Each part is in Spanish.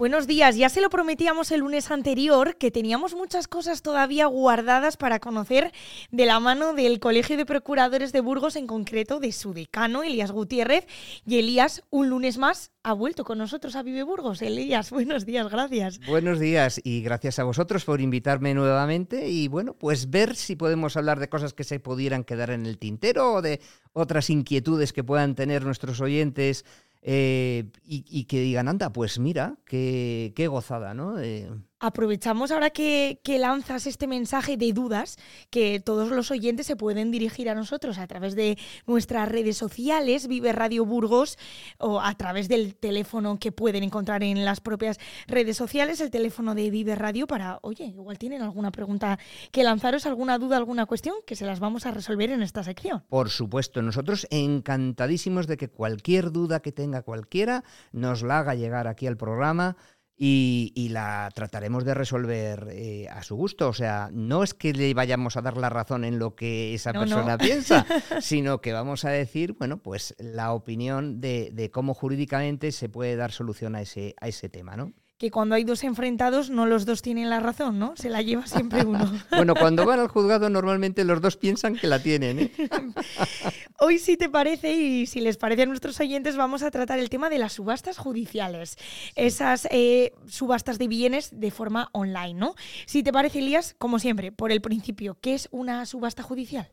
Buenos días, ya se lo prometíamos el lunes anterior que teníamos muchas cosas todavía guardadas para conocer de la mano del Colegio de Procuradores de Burgos, en concreto de su decano, Elías Gutiérrez. Y Elías, un lunes más, ha vuelto con nosotros a Vive Burgos. Elías, buenos días, gracias. Buenos días y gracias a vosotros por invitarme nuevamente y bueno, pues ver si podemos hablar de cosas que se pudieran quedar en el tintero o de otras inquietudes que puedan tener nuestros oyentes eh, y, que digan, anda, pues mira, qué, qué gozada, ¿no? Eh, Aprovechamos ahora que, lanzas este mensaje de dudas que todos los oyentes se pueden dirigir a nosotros a través de nuestras redes sociales, Vive Radio Burgos, o a través del teléfono que pueden encontrar en las propias redes sociales, el teléfono de Vive Radio, para, oye, igual tienen alguna pregunta que lanzaros, alguna duda, alguna cuestión, que se las vamos a resolver en esta sección. Por supuesto, nosotros encantadísimos de que cualquier duda que tenga cualquiera nos la haga llegar aquí al programa y, la trataremos de resolver eh, a su gusto. O sea, no es que le vayamos a dar la razón en lo que esa persona piensa, sino que vamos a decir, bueno, pues la opinión de, de, cómo jurídicamente se puede dar solución a ese, a ese tema, ¿no? Que cuando hay dos enfrentados no los dos tienen la razón, ¿no? Se la lleva siempre uno. bueno, cuando van al juzgado normalmente los dos piensan que la tienen. ¿eh? Hoy si te parece y si les parece a nuestros oyentes vamos a tratar el tema de las subastas judiciales, esas eh, subastas de bienes de forma online, ¿no? Si te parece, Elías, como siempre, por el principio, ¿qué es una subasta judicial?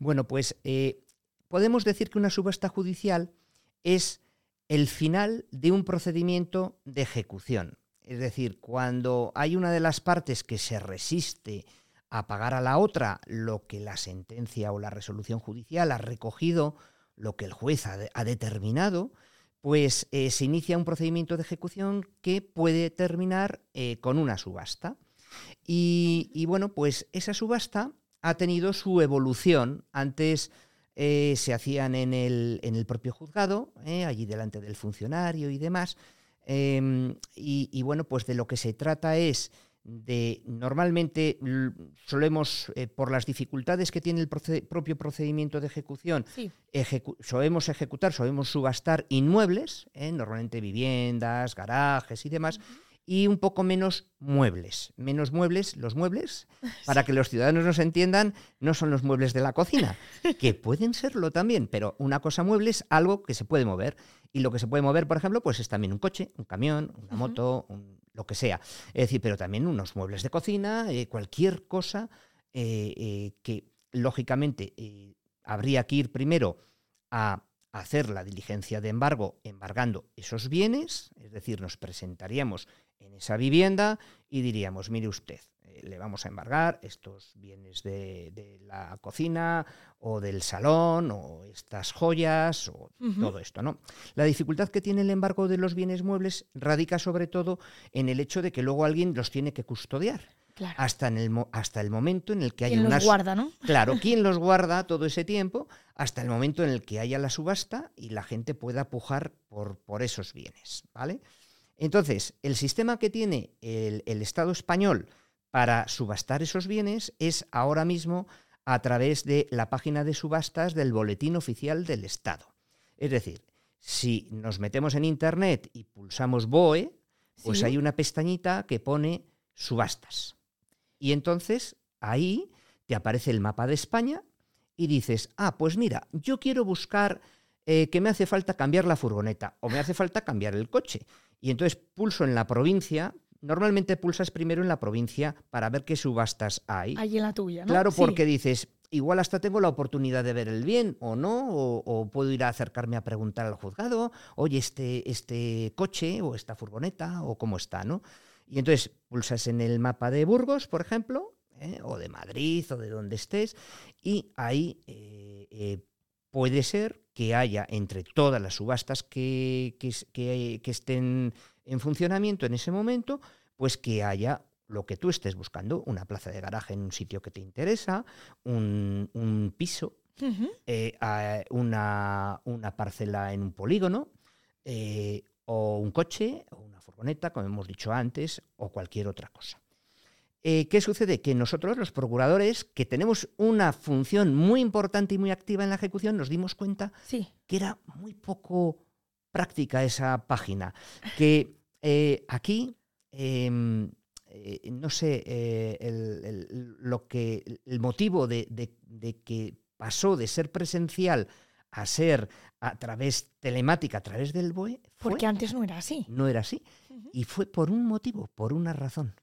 Bueno, pues eh, podemos decir que una subasta judicial es el final de un procedimiento de ejecución. Es decir, cuando hay una de las partes que se resiste a pagar a la otra lo que la sentencia o la resolución judicial ha recogido, lo que el juez ha, determinado, pues eh, se inicia un procedimiento de ejecución que puede terminar eh, con una subasta. Y, bueno, pues esa subasta ha tenido su evolución. Antes eh, se hacían en el, en el propio juzgado, allí delante del funcionario y demás, Em, y, bueno, pues de lo que se trata es de, normalmente solemos, eh, por las dificultades que tiene el propio procedimiento de ejecución, solemos ejecutar, solemos subastar inmuebles, ¿eh? normalmente viviendas, garajes y demás, y un poco menos muebles. Menos muebles, los muebles, para que los ciudadanos nos entiendan, no son los muebles de la cocina, que pueden serlo también, pero una cosa mueble es algo que se puede mover. Y lo que se puede mover, por ejemplo, pues es también un coche, un camión, una moto, lo que sea. Es decir, pero también unos muebles de cocina, eh, cualquier cosa eh, eh, que, lógicamente, habría que ir primero a hacer la diligencia de embargo embargando esos bienes, es decir, nos presentaríamos en esa vivienda y diríamos, mire usted, eh, le vamos a embargar estos bienes de, la cocina o del salón o estas joyas o todo esto, ¿no? La dificultad que tiene el embargo de los bienes muebles radica sobre todo en el hecho de que luego alguien los tiene que custodiar. Hasta, en el, hasta el momento en el que haya ¿Quién los guarda, ¿no? Claro, ¿quién los guarda todo ese tiempo? Hasta el momento en el que haya la subasta y la gente pueda pujar por, por esos bienes, ¿vale? Entonces, el sistema que tiene el, Estado español para subastar esos bienes es ahora mismo a través de la página de subastas del Boletín Oficial del Estado. Es decir, si nos metemos en Internet y pulsamos BOE, pues hay una pestañita que pone subastas. Y entonces ahí te aparece el mapa de España y dices, ah, pues mira, yo quiero buscar eh, que me hace falta cambiar la furgoneta o me hace falta cambiar el coche. Y entonces pulso en la provincia. Normalmente pulsas primero en la provincia para ver qué subastas hay. Ahí en la tuya, ¿no? Claro, porque dices, igual hasta tengo la oportunidad de ver el bien o no, o, puedo ir a acercarme a preguntar al juzgado, oye, este, este coche o esta furgoneta o cómo está, ¿no? Y entonces pulsas en el mapa de Burgos, por ejemplo, ¿eh? o de Madrid o de donde estés, y ahí eh, eh, puede ser que haya entre todas las subastas que, que, estén en funcionamiento en ese momento, pues que haya lo que tú estés buscando, una plaza de garaje en un sitio que te interesa, un, piso, eh, una, una, parcela en un polígono, eh, o un coche, o una furgoneta, como hemos dicho antes, o cualquier otra cosa. Eh, ¿Qué sucede? Que nosotros, los procuradores, que tenemos una función muy importante y muy activa en la ejecución, nos dimos cuenta que era muy poco práctica esa página, que eh, aquí, em, eh, no sé, el, el- lo que, el motivo de, de- de que pasó de ser presencial a ser a través telemática, a través del BOE, fue- Porque antes no era así. no era así. Y fue por un motivo, por una razón.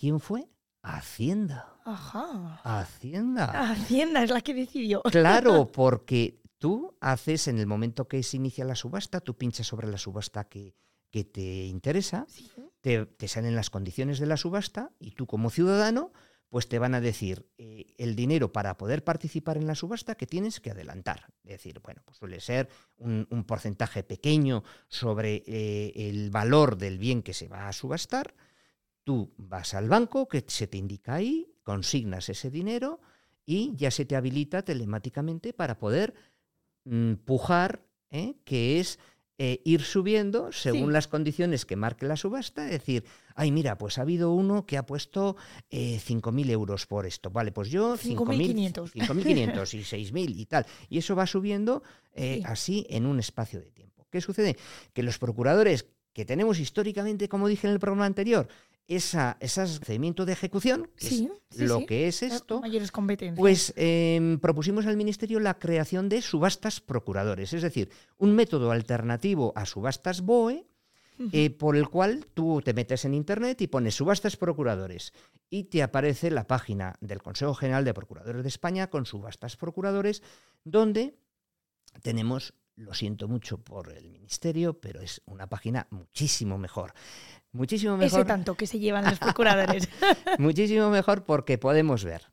¿Quién fue? Hacienda. Ajá. Hacienda. Hacienda es la que decidió. Claro, porque tú haces, en el momento que se inicia la subasta, tú pinchas sobre la subasta que, que te interesa, Sí. te, te salen las condiciones de la subasta y tú como ciudadano, pues te van a decir eh, el dinero para poder participar en la subasta que tienes que adelantar. Es decir, bueno, pues suele ser un, un porcentaje pequeño sobre eh, el valor del bien que se va a subastar. Tú vas al banco, que se te indica ahí, consignas ese dinero y ya se te habilita telemáticamente para poder mm, pujar, ¿eh? que es eh, ir subiendo según Sí. las condiciones que marque la subasta, es decir, ay, mira, pues ha habido uno que ha puesto eh, 5.000 euros por esto, vale, pues yo 5.000, 5.500. 5.500 y 6.000 y tal, y eso va subiendo eh, Sí. así en un espacio de tiempo. ¿Qué sucede? Que los procuradores que tenemos históricamente, como dije en el programa anterior, esa, ese procedimiento de ejecución, que Sí, es sí, lo sí. que es esto, Mayores competencias. pues em, propusimos al Ministerio la creación de subastas procuradores, es decir, un método alternativo a subastas BOE, eh, por el cual tú te metes en Internet y pones subastas procuradores y te aparece la página del Consejo General de Procuradores de España con subastas procuradores, donde tenemos, lo siento mucho por el Ministerio, pero es una página muchísimo mejor. Muchísimo Ese mejor. tanto que se llevan los procuradores. Muchísimo mejor porque podemos ver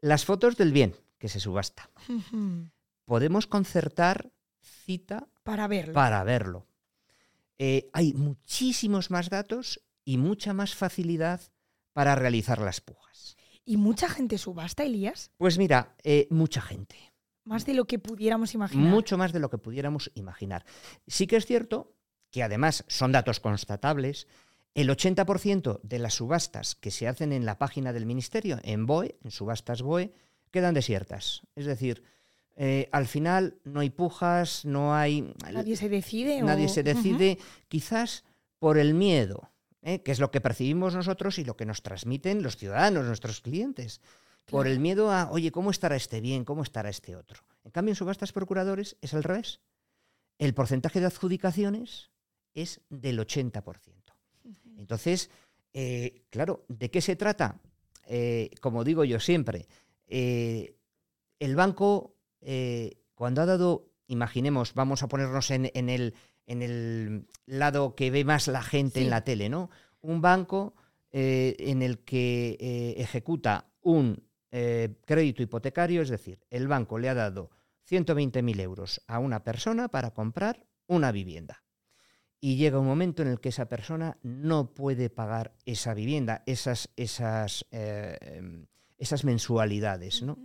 las fotos del bien que se subasta. Podemos concertar cita Para verlo. para verlo. Eh, hay muchísimos más datos y mucha más facilidad para realizar las pujas. ¿Y mucha gente subasta, Elías? Pues mira, eh, mucha gente, Más de lo que pudiéramos imaginar. mucho más de lo que pudiéramos imaginar. Sí que es cierto que además son datos constatables. El 80% de las subastas que se hacen en la página del Ministerio, en BOE, en subastas BOE, quedan desiertas. Es decir, eh, al final no hay pujas, no hay... Nadie se decide. Nadie o- se decide, quizás por el miedo, ¿eh? que es lo que percibimos nosotros y lo que nos transmiten los ciudadanos, nuestros clientes. Por el miedo a, oye, ¿cómo estará este bien? ¿Cómo estará este otro? En cambio, en subastas procuradores es al revés. El porcentaje de adjudicaciones es del 80%. Entonces, eh, claro, ¿de qué se trata? Eh, como digo yo siempre, eh, el banco, cuando ha dado, imaginemos, vamos a ponernos en, en el, en el lado que ve más la gente Sí. en la tele, ¿no? Un banco en el que ejecuta un eh, crédito hipotecario, es decir, el banco le ha dado 120.000 euros a una persona para comprar una vivienda. Y llega un momento en el que esa persona no puede pagar esa vivienda, esas, esas, eh, esas mensualidades, ¿no?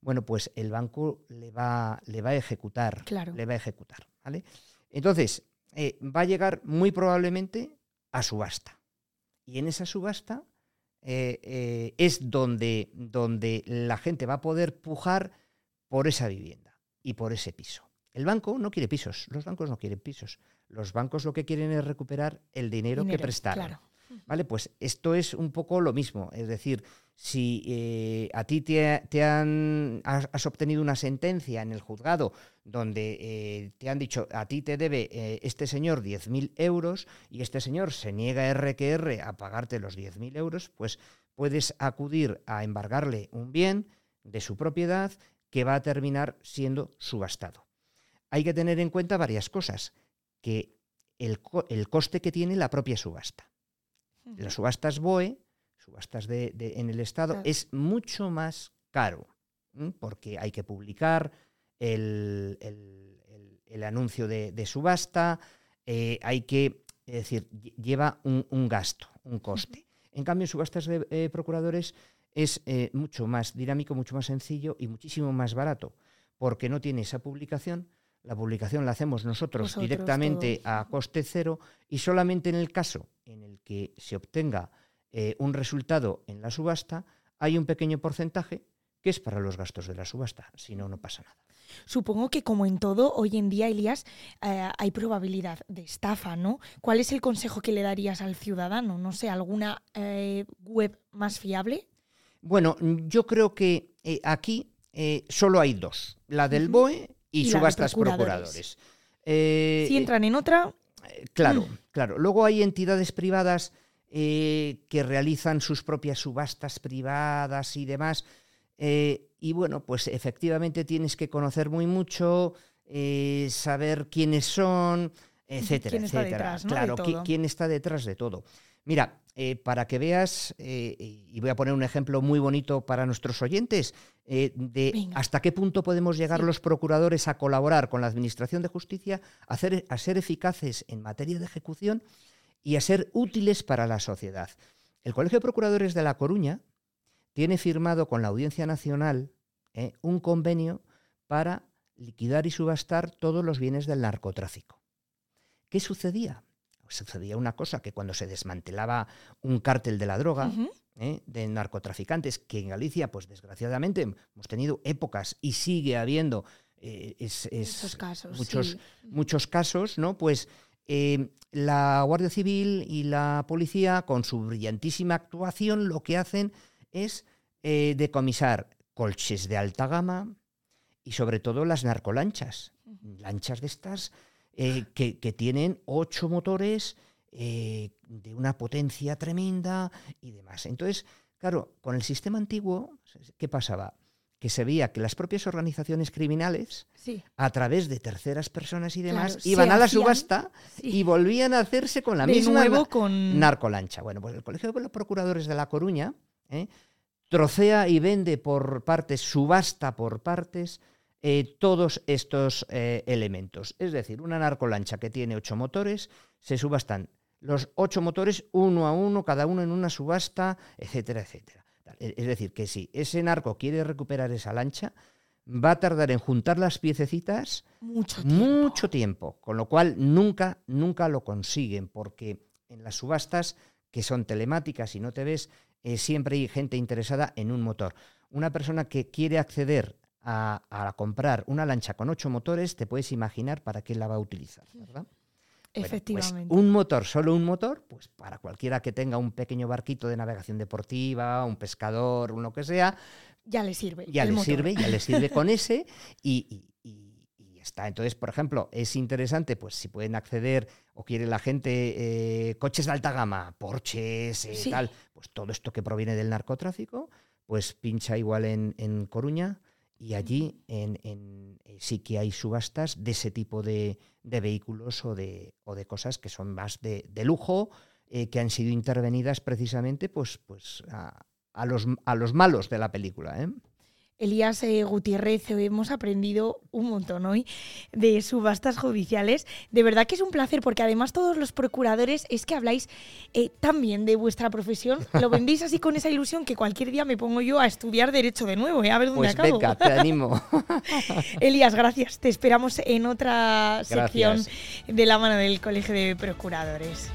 Bueno, pues el banco le va, le va a ejecutar. Claro. Le va a ejecutar. ¿vale? Entonces, eh, va a llegar muy probablemente a subasta. Y en esa subasta eh, eh, es donde, donde la gente va a poder pujar por esa vivienda y por ese piso. El banco no quiere pisos, los bancos no quieren pisos. Los bancos lo que quieren es recuperar el dinero, que Dinero, prestaron. Claro. ¿Vale? Pues esto es un poco lo mismo. Es decir, si eh, a ti te, te han, has, has obtenido una sentencia en el juzgado donde eh, te han dicho a ti te debe eh, este señor 10.000 euros y este señor se niega R que R a pagarte los 10.000 euros, pues puedes acudir a embargarle un bien de su propiedad que va a terminar siendo subastado. Hay que tener en cuenta varias cosas, que el, co- el coste que tiene la propia subasta. Las subastas BOE, subastas de, de- en el Estado, Claro. es mucho más caro, ¿m? porque hay que publicar el, el- el- el anuncio de, de subasta, eh, hay que, es decir, lle- lleva un, un gasto, un coste. En cambio, en subastas de eh, procuradores es eh, mucho más dinámico, mucho más sencillo y muchísimo más barato, porque no tiene esa publicación. La publicación la hacemos nosotros directamente a coste cero y solamente en el caso en el que se obtenga eh, un resultado en la subasta, hay un pequeño porcentaje que es para los gastos de la subasta. Si no, no pasa nada. Supongo que como en todo, hoy en día, Elías, eh, hay probabilidad de estafa, ¿no? ¿Cuál es el consejo que le darías al ciudadano? No sé, ¿alguna eh, web más fiable? Bueno, yo creo que eh, aquí solo hay dos, la del BOE y, subastas procuradores. si entran en otra... claro, mm. claro. Luego hay entidades privadas que realizan sus propias subastas privadas y demás. Eh, y bueno, pues efectivamente tienes que conocer muy mucho, eh, saber quiénes son, etcétera, ¿Quién Está detrás, Claro, quién está detrás de todo. Mira, eh, para que veas, y voy a poner un ejemplo muy bonito para nuestros oyentes, de hasta qué punto podemos llegar los procuradores a colaborar con la Administración de Justicia, a ser eficaces en materia de ejecución y a ser útiles para la sociedad. El Colegio de Procuradores de La Coruña, tiene firmado con la Audiencia Nacional eh, un convenio para liquidar y subastar todos los bienes del narcotráfico. ¿Qué sucedía? Pues sucedía una cosa, que cuando se desmantelaba un cártel de la droga, eh, de narcotraficantes, que en Galicia, pues desgraciadamente, hemos tenido épocas y sigue habiendo eh, casos, muchos, muchos casos, ¿no? Pues la Guardia Civil y la policía, con su brillantísima actuación, lo que hacen es eh, decomisar colches de alta gama y sobre todo las narcolanchas. Lanchas de estas eh, que, tienen ocho motores eh, de una potencia tremenda y demás. Entonces, claro, con el sistema antiguo, ¿qué pasaba? Que se veía que las propias organizaciones criminales, a través de terceras personas y demás, iban a la subasta y volvían a hacerse con la misma narcolancha. Bueno, pues el Colegio de los Procuradores de La Coruña ¿eh? trocea y vende por partes, subasta por partes, eh, todos estos eh, elementos. Es decir, una narcolancha que tiene ocho motores, se subastan los ocho motores uno a uno, cada uno en una subasta, etcétera, etcétera. Es decir, que si ese narco quiere recuperar esa lancha, va a tardar en juntar las piececitas mucho tiempo. mucho tiempo, con lo cual nunca, nunca lo consiguen, porque en las subastas que son telemáticas y no te ves, eh, siempre hay gente interesada en un motor. Una persona que quiere acceder a, comprar una lancha con ocho motores, te puedes imaginar para qué la va a utilizar, ¿verdad? Pues Efectivamente. un motor, solo un motor, pues para cualquiera que tenga un pequeño barquito de navegación deportiva, un pescador, uno que sea. Ya le sirve. Ya le sirve, ya le sirve con ese y, está. Entonces, por ejemplo, es interesante, pues si pueden acceder o quiere la gente eh, coches de alta gama, Porsches, y eh, tal, pues todo esto que proviene del narcotráfico, pues pincha igual en, Coruña y allí en, eh, sí que hay subastas de ese tipo de, vehículos o de, cosas que son más de, lujo, que han sido intervenidas precisamente pues, pues a, los, a los malos de la película. ¿eh? Elías eh, Gutiérrez, hemos aprendido un montón hoy de subastas judiciales. De verdad que es un placer porque además todos los procuradores es que habláis eh, tan bien de vuestra profesión. Lo vendéis así con esa ilusión que cualquier día me pongo yo a estudiar derecho de nuevo, ¿eh? a ver dónde pues acabo. te animo. Elías, gracias. Te esperamos en otra sección de la mano del Colegio de Procuradores.